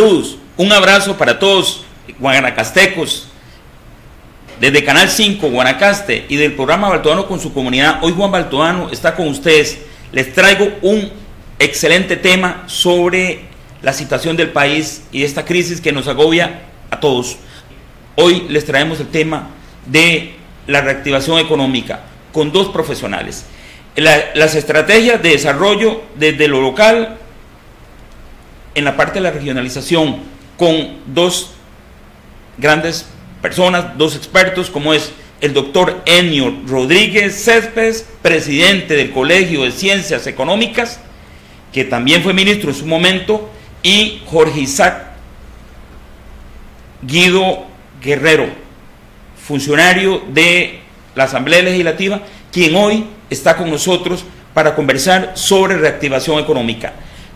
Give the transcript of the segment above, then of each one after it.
Un abrazo para todos guanacastecos desde Canal 5 Guanacaste y del programa Baltoano con su comunidad. Hoy Juan Baltoano está con ustedes. Les traigo un excelente tema sobre la situación del país y esta crisis que nos agobia a todos. Hoy les traemos el tema de la reactivación económica con dos profesionales. las estrategias de desarrollo desde lo local en la parte de la regionalización con dos grandes personas, dos expertos, como es el doctor Enio Rodríguez Céspedes, presidente del Colegio de Ciencias Económicas, que también fue ministro en su momento, y Jorge Isaac Guido Guerrero, funcionario de la Asamblea Legislativa, quien hoy está con nosotros para conversar sobre reactivación económica.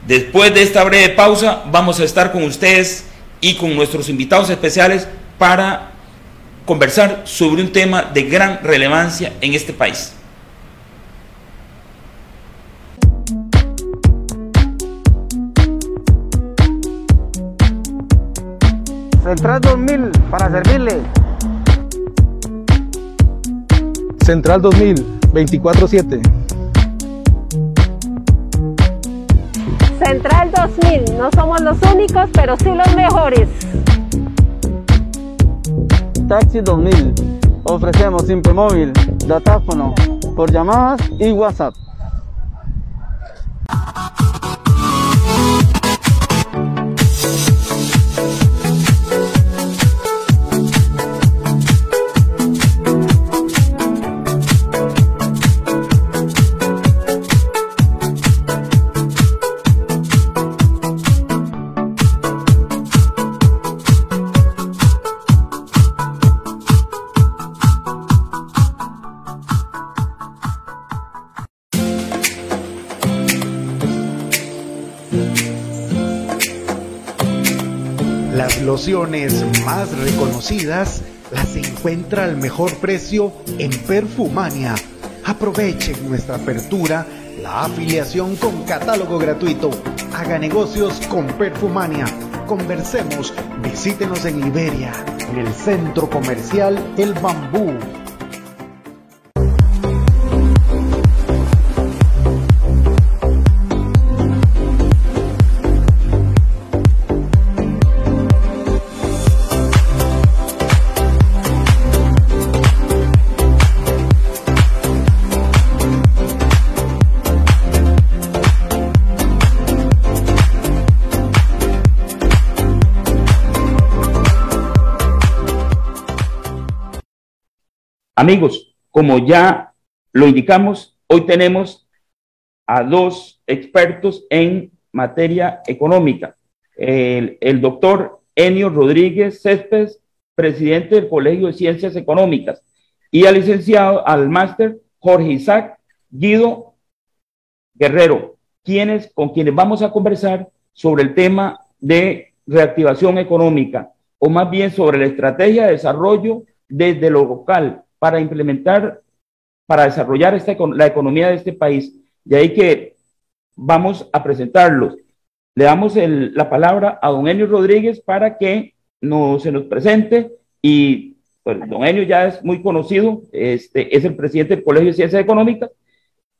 Después de esta breve pausa, vamos a estar con ustedes y con nuestros invitados especiales para conversar sobre un tema de gran relevancia en este país. Central 2000, para servirle. Central 2000, 24-7. 2000, no somos los únicos, pero sí los mejores. Taxi 2000, ofrecemos simple móvil, datáfono, por llamadas y WhatsApp. Más reconocidas las encuentra al mejor precio en Perfumania. Aprovechen nuestra apertura, la afiliación con catálogo gratuito. Haga negocios con Perfumania. Conversemos, visítenos en Liberia, en el centro comercial El Bambú Amigos, como ya lo indicamos, hoy tenemos a dos expertos en materia económica. El, doctor Enio Rodríguez Céspedes, presidente del Colegio de Ciencias Económicas, y al licenciado, al máster Jorge Isaac Guido Guerrero, quienes, con quienes vamos a conversar sobre el tema de reactivación económica, o más bien sobre la estrategia de desarrollo desde lo local para implementar, para desarrollar la economía de este país. De ahí que vamos a presentarlos. Le damos la palabra a don Enio Rodríguez para que nos, se nos presente y pues, don Enio ya es muy conocido, este, es el presidente del Colegio de Ciencias Económicas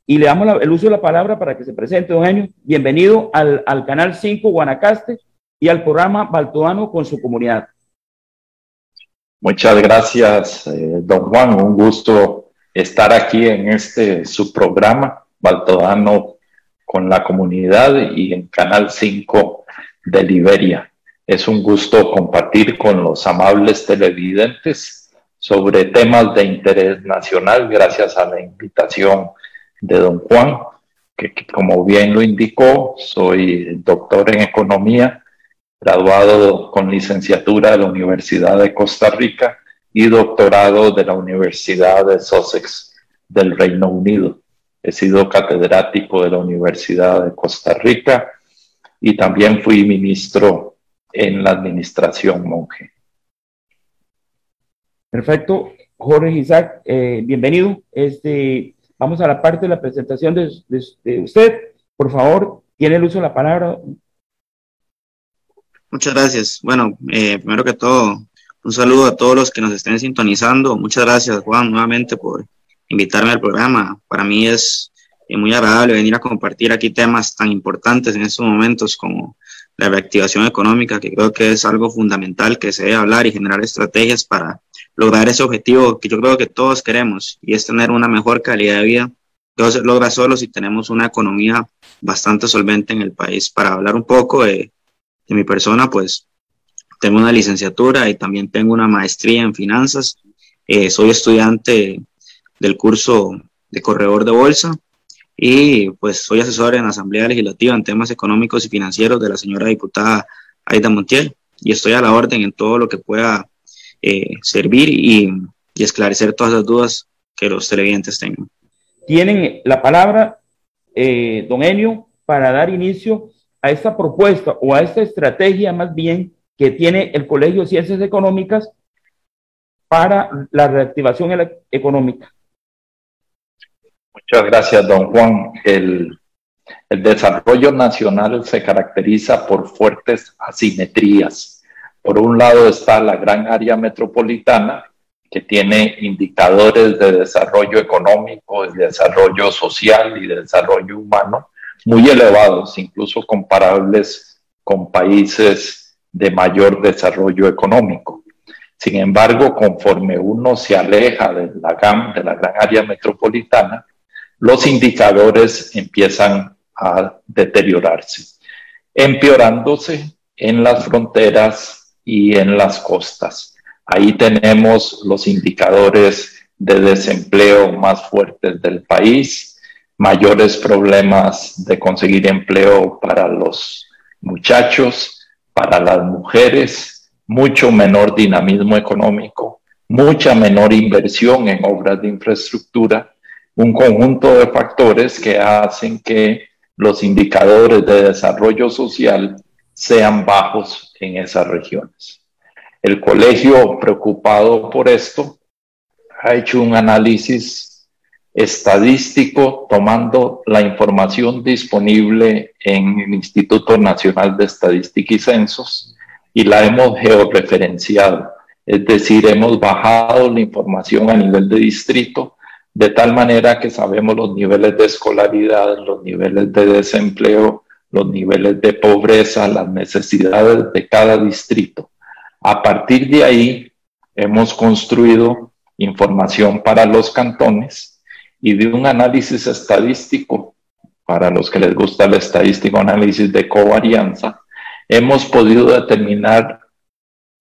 y le damos el uso de la palabra para que se presente, don Enio. Bienvenido al, al Canal 5 Guanacaste y al programa Baltoano con su comunidad. Muchas gracias, eh, don Juan. Un gusto estar aquí en este su programa, Baltodano con la comunidad y en Canal 5 de Liberia. Es un gusto compartir con los amables televidentes sobre temas de interés nacional, gracias a la invitación de don Juan, que como bien lo indicó, soy doctor en economía graduado con licenciatura de la Universidad de Costa Rica y doctorado de la Universidad de Sussex del Reino Unido. He sido catedrático de la Universidad de Costa Rica y también fui ministro en la administración monje. Perfecto. Jorge Isaac, eh, bienvenido. Este, vamos a la parte de la presentación de, de usted. Por favor, tiene el uso de la palabra, Muchas gracias. Bueno, eh, primero que todo, un saludo a todos los que nos estén sintonizando. Muchas gracias, Juan, nuevamente por invitarme al programa. Para mí es eh, muy agradable venir a compartir aquí temas tan importantes en estos momentos como la reactivación económica, que creo que es algo fundamental que se debe hablar y generar estrategias para lograr ese objetivo que yo creo que todos queremos y es tener una mejor calidad de vida. Todo se logra solo si tenemos una economía bastante solvente en el país. Para hablar un poco de, de mi persona, pues tengo una licenciatura y también tengo una maestría en finanzas. Eh, soy estudiante del curso de corredor de bolsa y pues soy asesor en Asamblea Legislativa en temas económicos y financieros de la señora diputada Aida Montiel y estoy a la orden en todo lo que pueda eh, servir y, y, esclarecer todas las dudas que los televidentes tengan. Tienen la palabra, eh, don Enio, para dar inicio a esta propuesta o a esta estrategia más bien que tiene el Colegio de Ciencias Económicas para la reactivación económica. Muchas gracias, don Juan. El, el desarrollo nacional se caracteriza por fuertes asimetrías. Por un lado está la gran área metropolitana, que tiene indicadores de desarrollo económico, de desarrollo social y de desarrollo humano muy elevados, incluso comparables con países de mayor desarrollo económico. Sin embargo, conforme uno se aleja de la, GAM, de la gran área metropolitana, los indicadores empiezan a deteriorarse, empeorándose en las fronteras y en las costas. Ahí tenemos los indicadores de desempleo más fuertes del país, mayores problemas de conseguir empleo para los muchachos, para las mujeres, mucho menor dinamismo económico, mucha menor inversión en obras de infraestructura, un conjunto de factores que hacen que los indicadores de desarrollo social sean bajos en esas regiones. El colegio, preocupado por esto, ha hecho un análisis estadístico tomando la información disponible en el Instituto Nacional de Estadística y Censos y la hemos georreferenciado, es decir, hemos bajado la información a nivel de distrito de tal manera que sabemos los niveles de escolaridad, los niveles de desempleo, los niveles de pobreza, las necesidades de cada distrito. A partir de ahí, hemos construido información para los cantones y de un análisis estadístico, para los que les gusta el estadístico análisis de covarianza, hemos podido determinar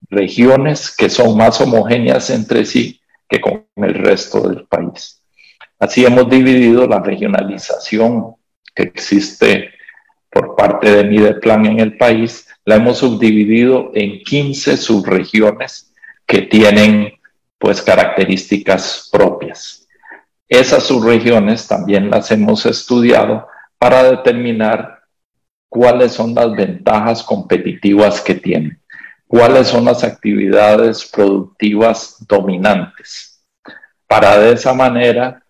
regiones que son más homogéneas entre sí que con el resto del país. Así hemos dividido la regionalización que existe por parte de Mideplan en el país, la hemos subdividido en 15 subregiones que tienen pues características propias. Esas subregiones también las hemos estudiado para determinar cuáles son las ventajas competitivas que tienen, cuáles son las actividades productivas dominantes, para de esa manera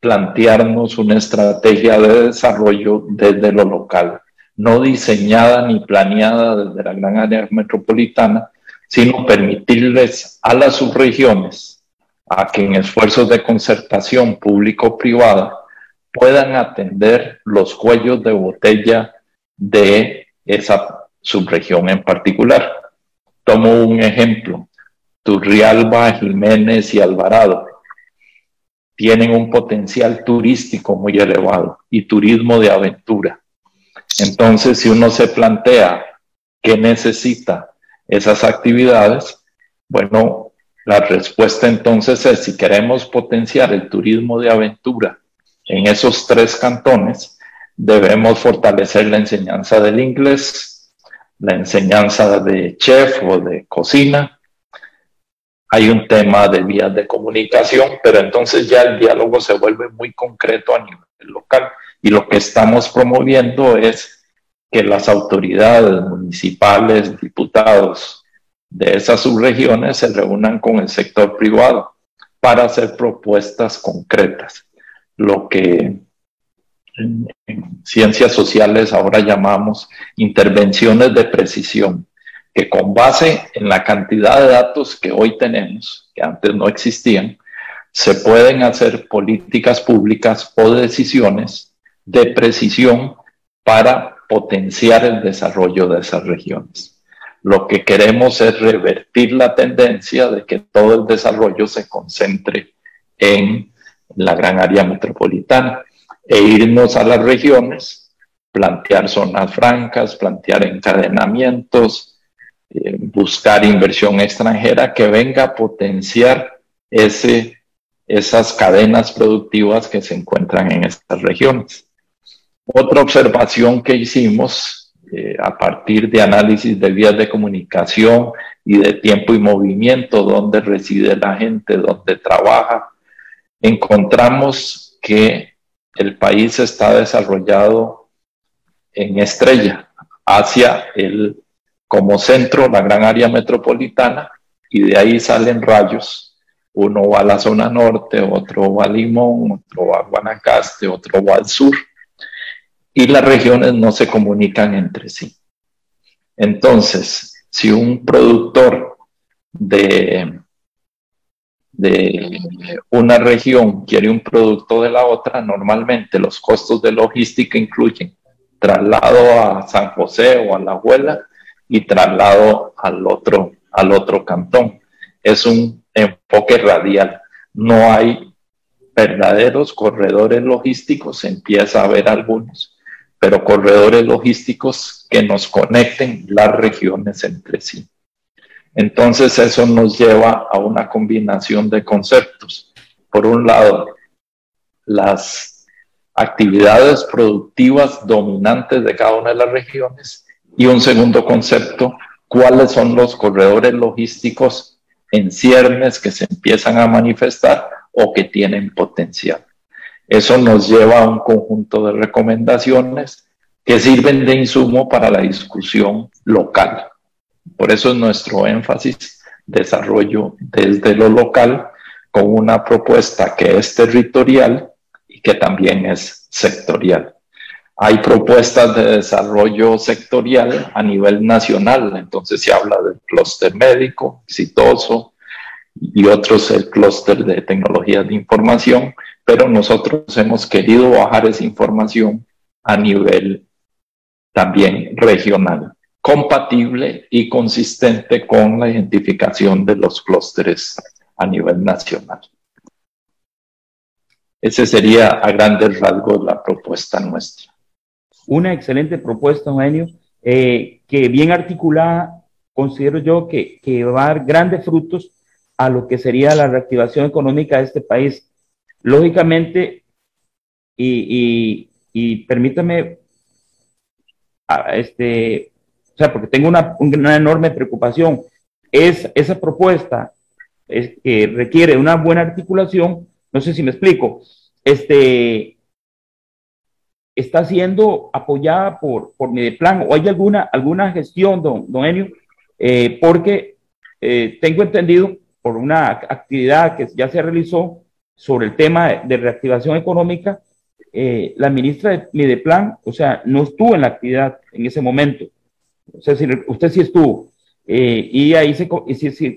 plantearnos una estrategia de desarrollo desde lo local, no diseñada ni planeada desde la gran área metropolitana, sino permitirles a las subregiones a que en esfuerzos de concertación público-privada puedan atender los cuellos de botella de esa subregión en particular. Tomo un ejemplo, Turrialba, Jiménez y Alvarado tienen un potencial turístico muy elevado y turismo de aventura. Entonces, si uno se plantea qué necesita esas actividades, bueno, la respuesta entonces es, si queremos potenciar el turismo de aventura en esos tres cantones, debemos fortalecer la enseñanza del inglés, la enseñanza de chef o de cocina. Hay un tema de vías de comunicación, pero entonces ya el diálogo se vuelve muy concreto a nivel local. Y lo que estamos promoviendo es que las autoridades municipales, diputados, de esas subregiones se reúnan con el sector privado para hacer propuestas concretas, lo que en, ciencias sociales ahora llamamos intervenciones de precisión. que con base en la cantidad de datos que hoy tenemos, que antes no existían, se pueden hacer políticas públicas o decisiones de precisión para potenciar el desarrollo de esas regiones. Lo que queremos es revertir la tendencia de que todo el desarrollo se concentre en la gran área metropolitana e irnos a las regiones, plantear zonas francas, plantear encadenamientos, eh, buscar inversión extranjera que venga a potenciar esas cadenas productivas que se encuentran en estas regiones. Otra observación que hicimos eh, a partir de análisis de vías de comunicación y de tiempo y movimiento, donde reside la gente, donde trabaja, encontramos que el país está desarrollado en estrella hacia el como centro, la gran área metropolitana, y de ahí salen rayos. Uno va a la zona norte, otro va a Limón, otro va a Guanacaste, otro va al sur y las regiones no se comunican entre sí. Entonces, si un productor de, de una región quiere un producto de la otra, normalmente los costos de logística incluyen traslado a San José o a La Abuela y traslado al otro, al otro cantón. Es un enfoque radial. No hay verdaderos corredores logísticos, empieza a haber algunos, pero corredores logísticos que nos conecten las regiones entre sí. Entonces eso nos lleva a una combinación de conceptos. Por un lado, las actividades productivas dominantes de cada una de las regiones y un segundo concepto, cuáles son los corredores logísticos en ciernes que se empiezan a manifestar o que tienen potencial. Eso nos lleva a un conjunto de recomendaciones que sirven de insumo para la discusión local. Por eso es nuestro énfasis, desarrollo desde lo local con una propuesta que es territorial y que también es sectorial. Hay propuestas de desarrollo sectorial a nivel nacional, entonces se habla del clúster médico exitoso y otros el clúster de tecnologías de información, pero nosotros hemos querido bajar esa información a nivel también regional, compatible y consistente con la identificación de los clústeres a nivel nacional. Ese sería a grandes rasgos la propuesta nuestra. Una excelente propuesta, Eugenio, eh, que bien articulada, considero yo que, que va a dar grandes frutos a lo que sería la reactivación económica de este país Lógicamente, y, permítame, este, o sea, porque tengo una, enorme preocupación, es esa propuesta es, que requiere una buena articulación, no sé si me explico, este, está siendo apoyada por, por Mideplan o hay alguna, alguna gestión, don, don Enio, eh, porque eh, tengo entendido por una actividad que ya se realizó sobre el tema de, reactivación económica, eh, la ministra de Mideplan, o sea, no estuvo en la actividad en ese momento. O sea, si, usted sí estuvo. Eh, y ahí se,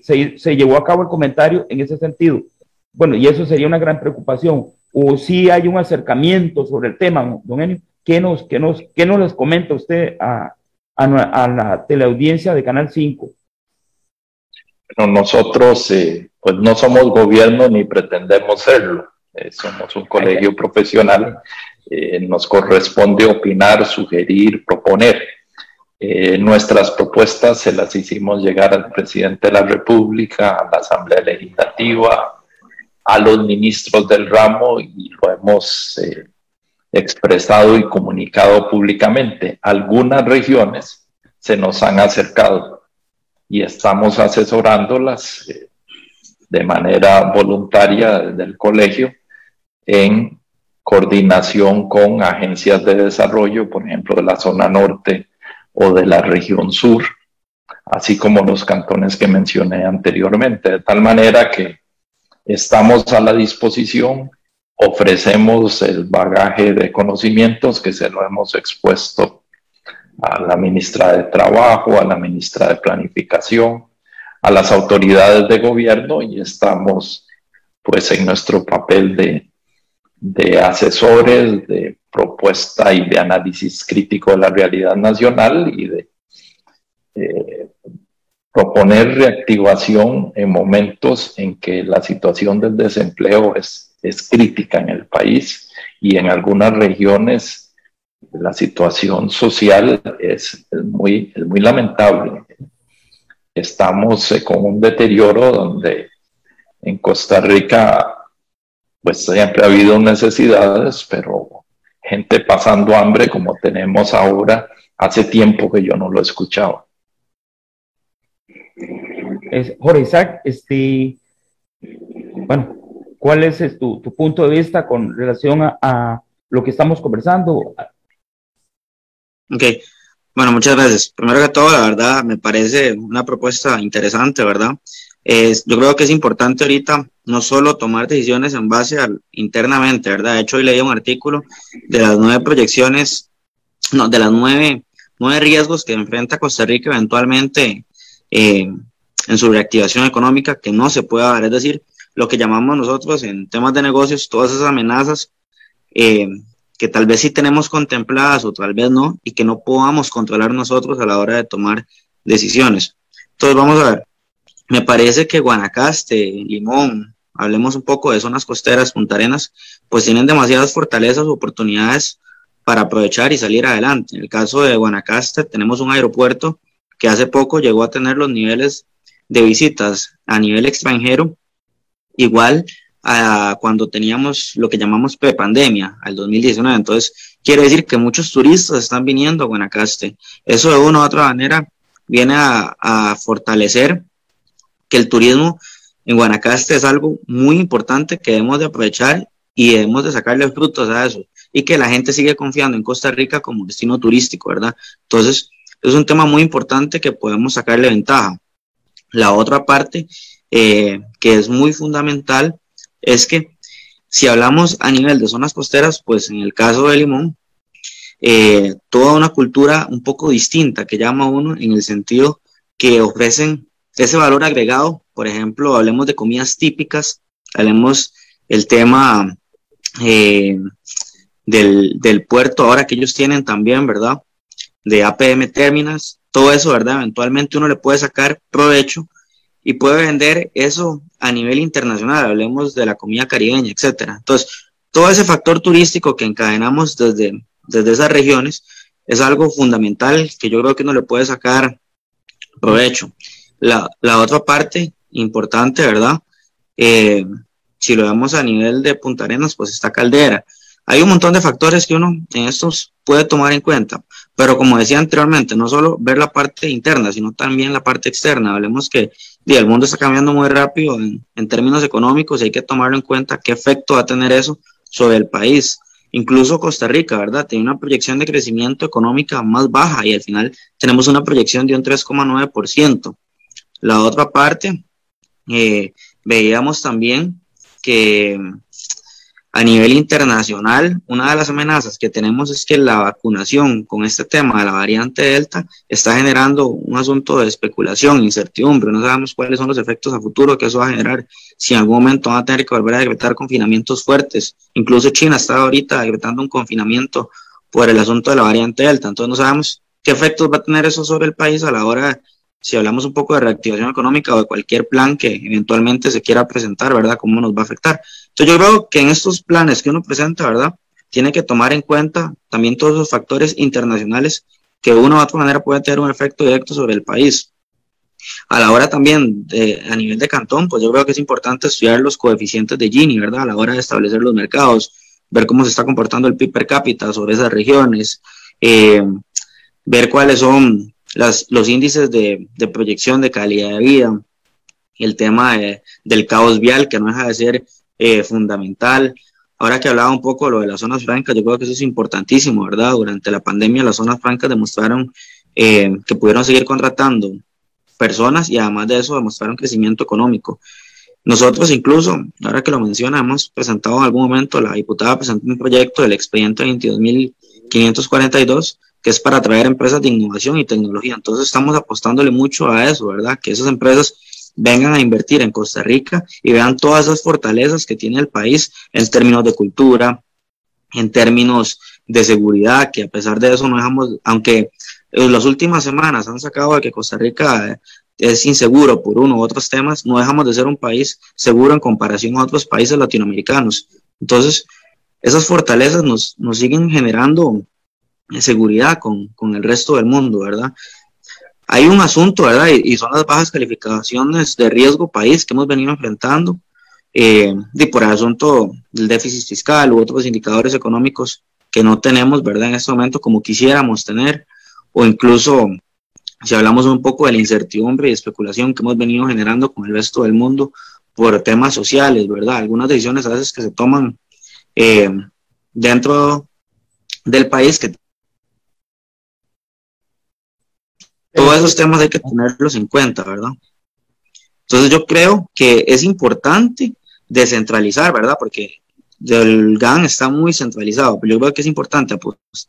se, se, llevó a cabo el comentario en ese sentido. Bueno, y eso sería una gran preocupación. O si hay un acercamiento sobre el tema, don Enio, ¿qué nos, qué nos, qué nos les comenta usted a, a, a la teleaudiencia de Canal 5? Bueno, nosotros eh, pues no somos gobierno ni pretendemos serlo. Eh, somos un colegio profesional. Eh, nos corresponde opinar, sugerir, proponer. Nuestras propuestas se las hicimos llegar al presidente de la República, a la Asamblea Legislativa, a los ministros del ramo y lo hemos expresado y comunicado públicamente. Algunas regiones se nos han acercado y estamos asesorándolas de manera voluntaria del colegio en coordinación con agencias de desarrollo, por ejemplo, de la zona norte o de la región sur, así como los cantones que mencioné anteriormente, de tal manera que estamos a la disposición, ofrecemos el bagaje de conocimientos que se lo hemos expuesto a la ministra de Trabajo, a la ministra de Planificación, a las autoridades de gobierno y estamos pues en nuestro papel de, de asesores, de propuesta y de análisis crítico de la realidad nacional y de eh, proponer reactivación en momentos en que la situación del desempleo es, es crítica en el país y en algunas regiones la situación social es, muy, es muy lamentable. Estamos eh, con un deterioro donde en Costa Rica pues siempre ha habido necesidades, pero gente pasando hambre como tenemos ahora, hace tiempo que yo no lo escuchaba. Es, Jorge Isaac, este, bueno, ¿cuál es tu, tu, punto de vista con relación a, a, lo que estamos conversando? Ok, bueno, muchas gracias. Primero que todo, la verdad, me parece una propuesta interesante, ¿verdad? Es, yo creo que es importante ahorita no solo tomar decisiones en base al internamente, ¿verdad? De hecho, hoy leí un artículo de las nueve proyecciones, no, de las nueve, nueve riesgos que enfrenta Costa Rica eventualmente eh, en su reactivación económica que no se puede dar, es decir, lo que llamamos nosotros en temas de negocios, todas esas amenazas eh, que tal vez sí tenemos contempladas o tal vez no, y que no podamos controlar nosotros a la hora de tomar decisiones. Entonces, vamos a ver, me parece que Guanacaste, Limón, hablemos un poco de zonas costeras, Punta Arenas, pues tienen demasiadas fortalezas, oportunidades para aprovechar y salir adelante. En el caso de Guanacaste, tenemos un aeropuerto que hace poco llegó a tener los niveles de visitas a nivel extranjero igual a cuando teníamos lo que llamamos pre-pandemia, al 2019. Entonces, quiere decir que muchos turistas están viniendo a Guanacaste. Eso de una u otra manera viene a, a fortalecer que el turismo en Guanacaste es algo muy importante que debemos de aprovechar y debemos de sacarle frutos a eso y que la gente sigue confiando en Costa Rica como destino turístico, ¿verdad? Entonces, es un tema muy importante que podemos sacarle ventaja. La otra parte eh, que es muy fundamental es que si hablamos a nivel de zonas costeras, pues en el caso de Limón, eh, toda una cultura un poco distinta que llama uno en el sentido que ofrecen ese valor agregado. Por ejemplo, hablemos de comidas típicas, hablemos el tema eh, del, del, puerto ahora que ellos tienen también, ¿verdad? De APM Terminas, todo eso, ¿verdad? Eventualmente uno le puede sacar provecho y puede vender eso a nivel internacional, hablemos de la comida caribeña, etcétera. Entonces, todo ese factor turístico que encadenamos desde, desde esas regiones es algo fundamental que yo creo que uno le puede sacar provecho. La, la otra parte importante, ¿verdad? Eh, si lo vemos a nivel de Punta Arenas, pues está Caldera. Hay un montón de factores que uno en estos puede tomar en cuenta, pero como decía anteriormente, no solo ver la parte interna, sino también la parte externa. Hablemos que y el mundo está cambiando muy rápido en, términos económicos y hay que tomarlo en cuenta qué efecto va a tener eso sobre el país. Incluso Costa Rica, ¿verdad? Tiene una proyección de crecimiento económica más baja y al final tenemos una proyección de un 3,9%. La otra parte, eh, veíamos también que a nivel internacional, una de las amenazas que tenemos es que la vacunación con este tema de la variante Delta está generando un asunto de especulación, incertidumbre. No sabemos cuáles son los efectos a futuro que eso va a generar. Si en algún momento van a tener que volver a decretar confinamientos fuertes. Incluso China está ahorita decretando un confinamiento por el asunto de la variante Delta. Entonces no sabemos qué efectos va a tener eso sobre el país a la hora, si hablamos un poco de reactivación económica o de cualquier plan que eventualmente se quiera presentar, ¿verdad? ¿Cómo nos va a afectar? Entonces yo creo que en estos planes que uno presenta, ¿verdad? Tiene que tomar en cuenta también todos los factores internacionales que de una otra manera pueden tener un efecto directo sobre el país. A la hora también, a nivel de cantón, pues yo creo que es importante estudiar los coeficientes de Gini, ¿verdad? A la hora de establecer los mercados, ver cómo se está comportando el PIB per cápita sobre esas regiones, eh, ver cuáles son los índices de, proyección de calidad de vida, el tema de, del caos vial, que no deja de ser eh, fundamental. Ahora que hablaba un poco de lo de las zonas francas, yo creo que eso es importantísimo, ¿verdad? Durante la pandemia las zonas francas demostraron eh, que pudieron seguir contratando personas y además de eso demostraron crecimiento económico. Nosotros incluso, ahora que lo menciona, hemos presentado en algún momento, la diputada presentó un proyecto del expediente 22.542 que es para atraer empresas de innovación y tecnología. Entonces estamos apostándole mucho a eso, ¿verdad? Que esas empresas vengan a invertir en Costa Rica y vean todas esas fortalezas que tiene el país en términos de cultura, en términos de seguridad, que a pesar de eso no dejamos, aunque en las últimas semanas han sacado de que Costa Rica es inseguro por uno u otros temas, no dejamos de ser un país seguro en comparación a otros países latinoamericanos. Entonces, esas fortalezas nos, nos siguen generando seguridad con, con, el resto del mundo, ¿verdad? Hay un asunto, ¿verdad? Y, son las bajas calificaciones de riesgo país que hemos venido enfrentando, eh, y por el asunto del déficit fiscal u otros indicadores económicos que no tenemos, ¿verdad? En este momento como quisiéramos tener, o incluso si hablamos un poco de la incertidumbre y especulación que hemos venido generando con el resto del mundo por temas sociales, ¿verdad? Algunas decisiones a veces que se toman eh, dentro del país que todos esos temas hay que tenerlos en cuenta, ¿verdad? Entonces yo creo que es importante descentralizar, ¿verdad? Porque el GAN está muy centralizado, pero yo creo que es importante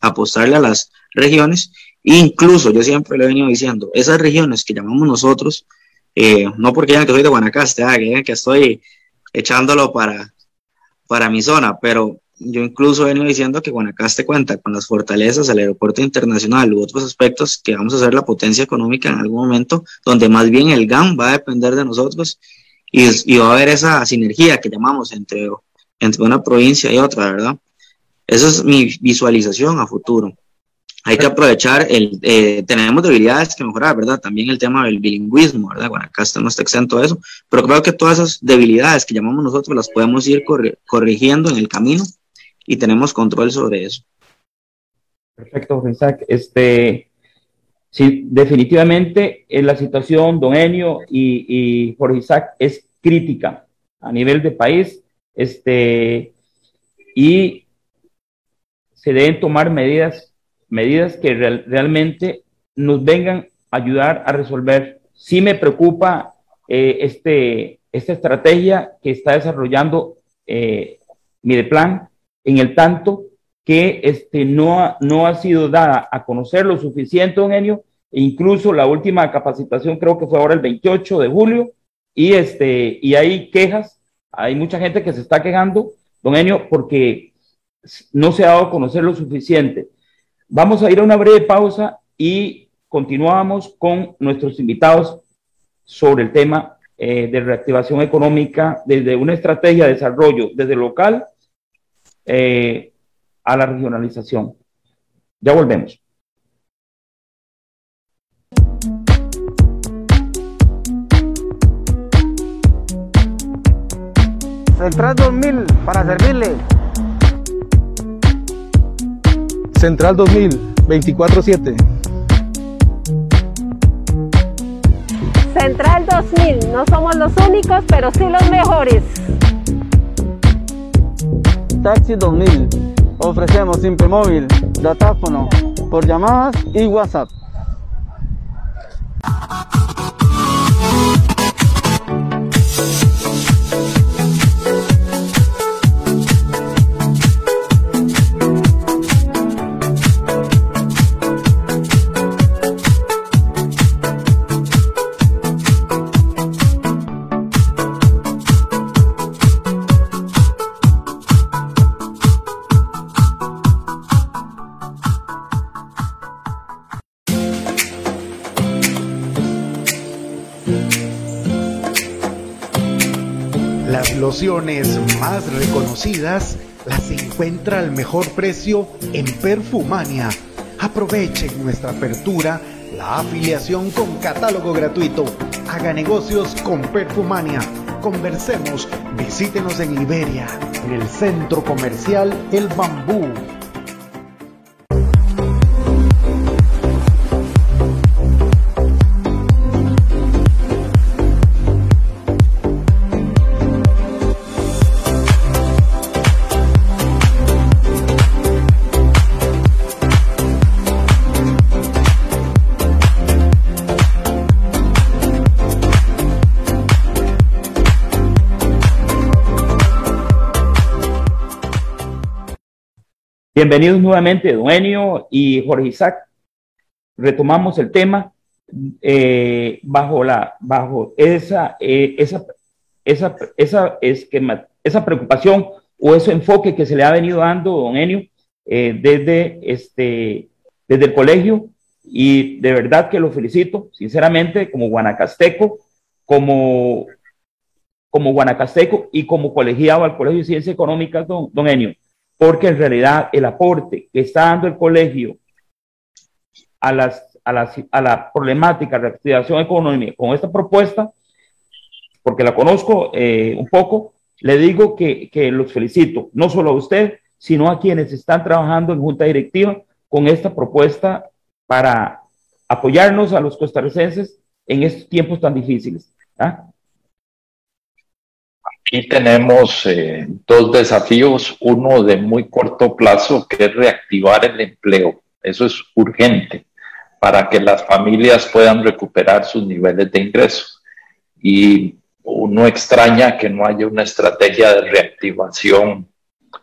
apostarle a las regiones, incluso yo siempre le he venido diciendo, esas regiones que llamamos nosotros, eh, no porque digan que soy de Guanacaste, ah, que digan que estoy echándolo para, para mi zona, pero yo incluso he venido diciendo que Guanacaste cuenta con las fortalezas del aeropuerto internacional u otros aspectos que vamos a ser la potencia económica en algún momento, donde más bien el GAN va a depender de nosotros y, va a haber esa sinergia que llamamos entre, entre una provincia y otra, ¿verdad? Esa es mi visualización a futuro. Hay que aprovechar, el, eh, tenemos debilidades que mejorar, ¿verdad? También el tema del bilingüismo, ¿verdad? Guanacaste no está exento de eso, pero creo que todas esas debilidades que llamamos nosotros las podemos ir corrigiendo en el camino y tenemos control sobre eso. Perfecto, Isaac. Este, sí, definitivamente en la situación, don Enio y, y Jorge Isaac, es crítica a nivel de país. Este, y se deben tomar medidas, medidas que realmente nos vengan a ayudar a resolver. Sí me preocupa eh, este, esta estrategia que está desarrollando eh, Mideplan en el tanto que este, no, ha, no ha sido dada a conocer lo suficiente, don Enio, e incluso la última capacitación creo que fue ahora el 28 de julio, y, este, y hay quejas, hay mucha gente que se está quejando, don Enio, porque no se ha dado a conocer lo suficiente. Vamos a ir a una breve pausa y continuamos con nuestros invitados sobre el tema eh, de reactivación económica desde una estrategia de desarrollo desde local eh, a la regionalización. Ya volvemos. Central 2000 para servirle. Central 2000, 24-7. Central 2000, no somos los únicos, pero sí los mejores. Taxi 2000. Ofrecemos simple móvil, datáfono, por llamadas y WhatsApp. Más reconocidas las encuentra al mejor precio en Perfumania. Aprovechen nuestra apertura, la afiliación con catálogo gratuito. Haga negocios con Perfumania. Conversemos, visítenos en Liberia, en el centro comercial El Bambú Bienvenidos nuevamente, Dueño y Jorge Isaac. retomamos el tema eh, bajo, la, bajo esa, eh, esa, esa, esa, esquema, esa preocupación o ese enfoque que se le ha venido dando, don Enio, eh, desde, este, desde el colegio y de verdad que lo felicito, sinceramente, como guanacasteco, como, como guanacasteco y como colegiado al Colegio de Ciencias Económicas, don, don Enio, porque en realidad el aporte que está dando el colegio a, las, a, las, a la problemática de reactivación económica con esta propuesta, porque la conozco eh, un poco, le digo que, que los felicito, no solo a usted, sino a quienes están trabajando en junta directiva con esta propuesta para apoyarnos a los costarricenses en estos tiempos tan difíciles. ¿ah? Aquí tenemos eh, dos desafíos, uno de muy corto plazo, que es reactivar el empleo. Eso es urgente para que las familias puedan recuperar sus niveles de ingresos. Y uno extraña que no haya una estrategia de reactivación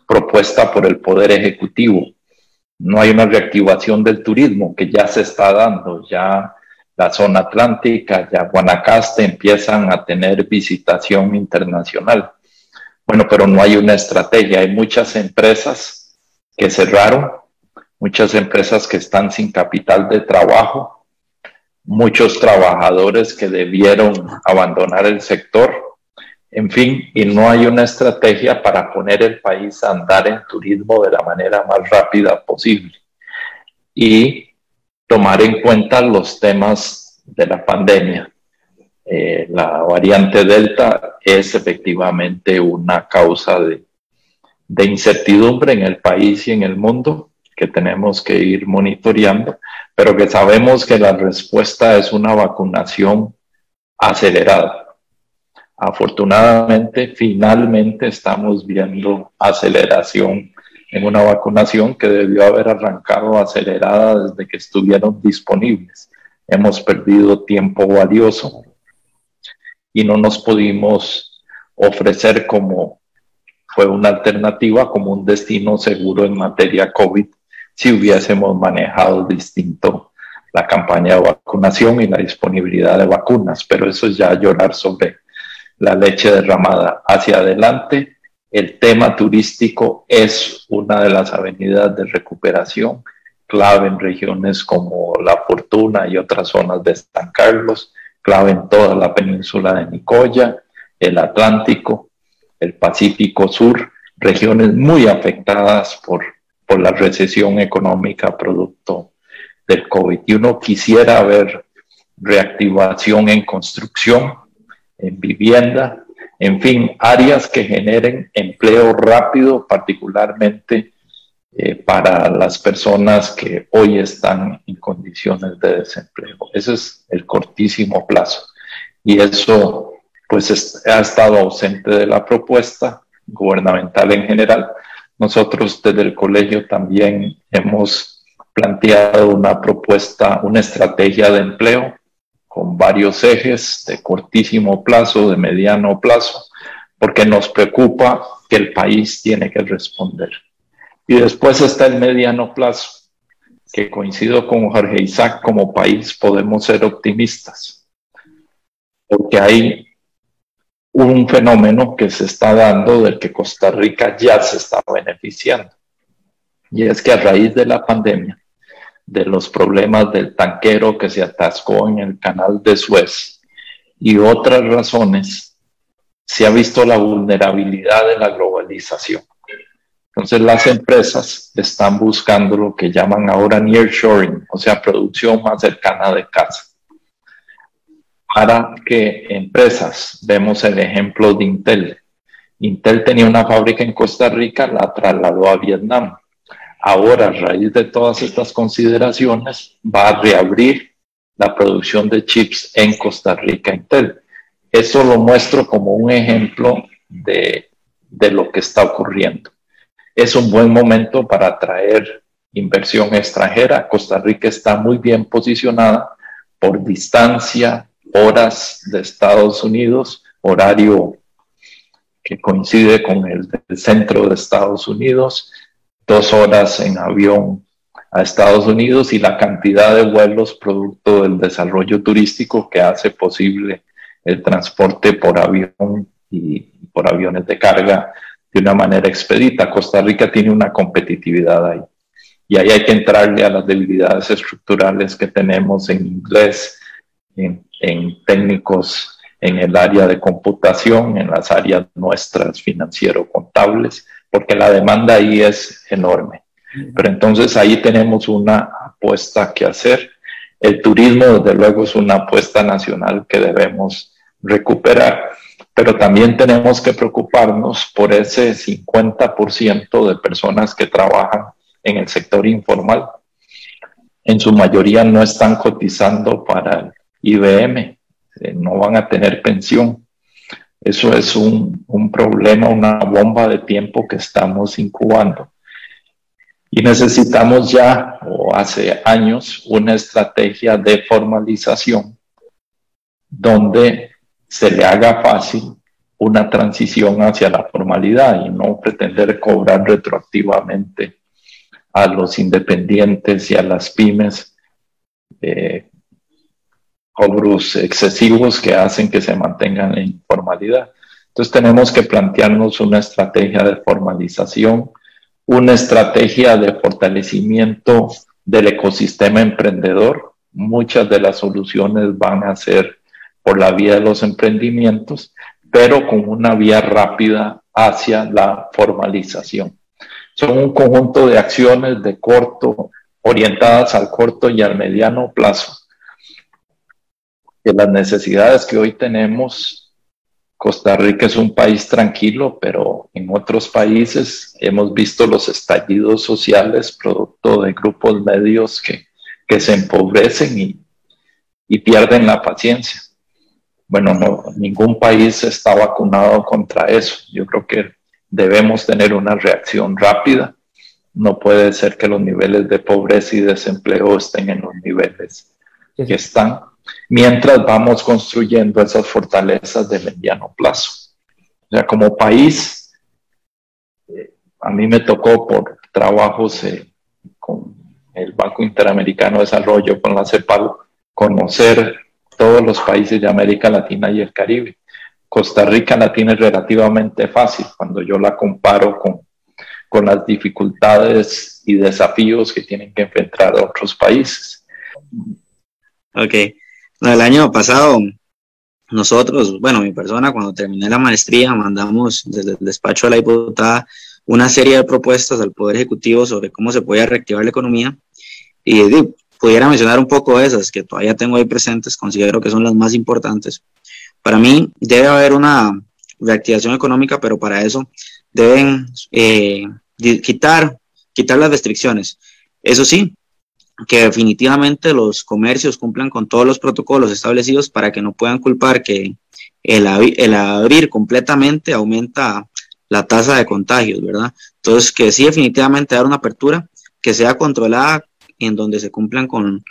propuesta por el Poder Ejecutivo. No hay una reactivación del turismo que ya se está dando, ya la zona atlántica, ya Guanacaste empiezan a tener visitación internacional. Bueno, pero no hay una estrategia. Hay muchas empresas que cerraron, muchas empresas que están sin capital de trabajo, muchos trabajadores que debieron abandonar el sector en fin, y no hay una estrategia para poner el país a andar en turismo de la manera más rápida posible y tomar en cuenta los temas de la pandemia. Eh, la variante Delta es efectivamente una causa de, de incertidumbre en el país y en el mundo que tenemos que ir monitoreando, pero que sabemos que la respuesta es una vacunación acelerada Afortunadamente, finalmente estamos viendo aceleración en una vacunación que debió haber arrancado acelerada desde que estuvieron disponibles. Hemos perdido tiempo valioso y no nos pudimos ofrecer como fue una alternativa, como un destino seguro en materia COVID, si hubiésemos manejado distinto la campaña de vacunación y la disponibilidad de vacunas, pero eso es ya llorar sobre la leche derramada. Hacia adelante, el tema turístico es una de las avenidas de recuperación clave en regiones como La Fortuna y otras zonas de San Carlos, clave en toda la península de Nicoya, el Atlántico, el Pacífico Sur, regiones muy afectadas por, por la recesión económica producto del COVID. Y uno quisiera ver reactivación en construcción, en vivienda, en fin, áreas que generen empleo rápido, particularmente eh, para las personas que hoy están en condiciones de desempleo. Ese es el cortísimo plazo. Y eso, pues, ha estado ausente de la propuesta gubernamental en general. Nosotros desde el colegio también hemos planteado una propuesta, una estrategia de empleo con varios ejes de cortísimo plazo, de mediano plazo, porque nos preocupa que el país tiene que responder. Y después está el mediano plazo, que coincido con Jorge Isaac, como país podemos ser optimistas, porque hay un fenómeno que se está dando del que Costa Rica ya se está beneficiando. Y es que a raíz de la pandemia, de los problemas del tanquero que se atascó en el canal de Suez y otras razones, se ha visto la vulnerabilidad de la globalización. Entonces las empresas están buscando lo que llaman ahora nearshoring, o sea, producción más cercana de casa. Para que empresas, vemos el ejemplo de Intel. Intel tenía una fábrica en Costa Rica, la trasladó a Vietnam ahora a raíz de todas estas consideraciones va a reabrir la producción de chips en Costa Rica Intel. Eso lo muestro como un ejemplo de, de lo que está ocurriendo. Es un buen momento para atraer inversión extranjera. Costa Rica está muy bien posicionada por distancia, horas de Estados Unidos, horario que coincide con el del centro de Estados Unidos, dos horas en avión a Estados Unidos y la cantidad de vuelos producto del desarrollo turístico que hace posible el transporte por avión y por aviones de carga de una manera expedita. Costa Rica tiene una competitividad ahí. Y ahí hay que entrarle a las debilidades estructurales que tenemos en inglés, en, técnicos en el área de computación, en las áreas nuestras financiero-contables, porque la demanda ahí es enorme. Pero entonces ahí tenemos una apuesta que hacer. El turismo, desde luego, es una apuesta nacional que debemos recuperar, pero también tenemos que preocuparnos por ese 50% de personas que trabajan en el sector informal. En su mayoría no están cotizando para el IBM, eh, no van a tener pensión. Eso es un, un problema, una bomba de tiempo que estamos incubando. Y necesitamos ya, o hace años, una estrategia de formalización donde se le haga fácil una transición hacia la formalidad y no pretender cobrar retroactivamente a los independientes y a las pymes eh, cobros excesivos que hacen que se mantengan en informalidad. Entonces tenemos que plantearnos una estrategia de formalización una estrategia de fortalecimiento del ecosistema emprendedor. Muchas de las soluciones van a ser por la vía de los emprendimientos, pero con una vía rápida hacia la formalización. Son un conjunto de acciones de corto, orientadas al corto y al mediano plazo. Que las necesidades que hoy tenemos Costa Rica es un país tranquilo, pero en otros países hemos visto los estallidos sociales producto de grupos medios que, que se empobrecen y, y, pierden la paciencia. Bueno, no, ningún país está vacunado contra eso. Yo creo que debemos tener una reacción rápida. No puede ser que los niveles de pobreza y desempleo estén en los niveles que están mientras vamos construyendo esas fortalezas de mediano plazo. O sea, como país, eh, a mí me tocó por trabajos eh, con el Banco Interamericano de Desarrollo, con la CEPAL, conocer todos los países de América Latina y el Caribe. Costa Rica la tiene relativamente fácil cuando yo la comparo con, con las dificultades y desafíos que tienen que enfrentar otros países. Ok, el año pasado, nosotros, bueno, mi persona, cuando terminé la maestría, mandamos desde el despacho de la diputada una serie de propuestas al Poder Ejecutivo sobre cómo se podía reactivar la economía. Y, pudiera mencionar un poco esas que todavía tengo ahí presentes, considero que son las más importantes. Para mí debe haber una reactivación económica, pero para eso deben eh, quitar, quitar las restricciones. Eso sí, que definitivamente los comercios cumplan con todos los protocolos establecidos para que no puedan culpar que el, abrir completamente aumenta la tasa de contagios, ¿verdad? Entonces, que sí definitivamente dar una apertura que sea controlada en donde se cumplan con,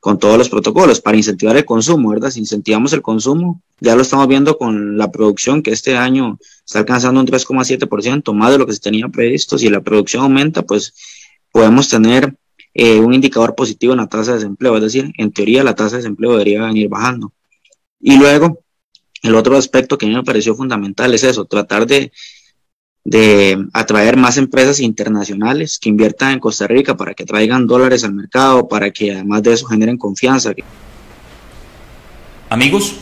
con todos los protocolos para incentivar el consumo, ¿verdad? Si incentivamos el consumo, ya lo estamos viendo con la producción que este año está alcanzando un 3,7%, más de lo que se tenía previsto. Si la producción aumenta, pues podemos tener eh, un indicador positivo en la tasa de desempleo, es decir, en teoría la tasa de desempleo debería venir bajando. Y luego, el otro aspecto que a mí me pareció fundamental es eso, tratar de, de atraer más empresas internacionales que inviertan en Costa Rica para que traigan dólares al mercado, para que además de eso generen confianza. Amigos,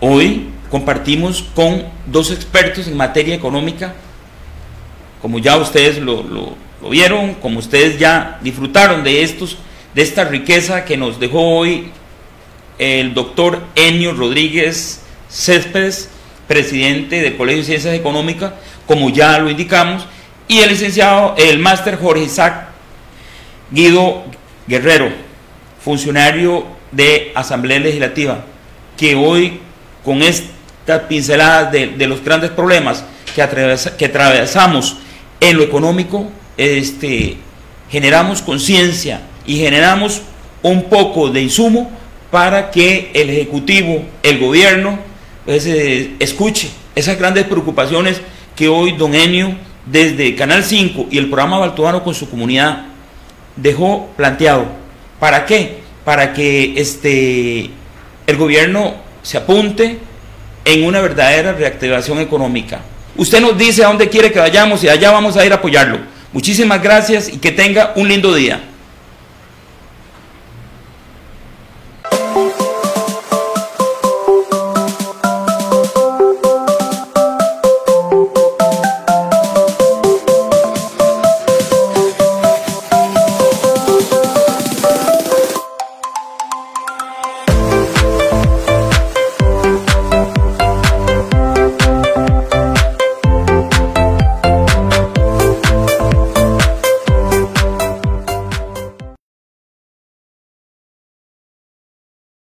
hoy compartimos con dos expertos en materia económica, como ya ustedes lo, lo lo vieron, como ustedes ya disfrutaron de estos, de esta riqueza que nos dejó hoy el doctor Enio Rodríguez Céspedes, presidente del Colegio de Ciencias Económicas, como ya lo indicamos, y el licenciado, el máster Jorge Isaac Guido Guerrero, funcionario de Asamblea Legislativa, que hoy con esta pincelada de, los grandes problemas que, que atravesamos en lo económico, este, generamos conciencia y generamos un poco de insumo para que el Ejecutivo, el gobierno, pues, eh, escuche esas grandes preocupaciones que hoy don Enio, desde Canal 5 y el programa Baltodano con su comunidad, dejó planteado. ¿Para qué? Para que este, el gobierno se apunte en una verdadera reactivación económica. Usted nos dice a dónde quiere que vayamos y allá vamos a ir a apoyarlo. Muchísimas gracias y que tenga un lindo día.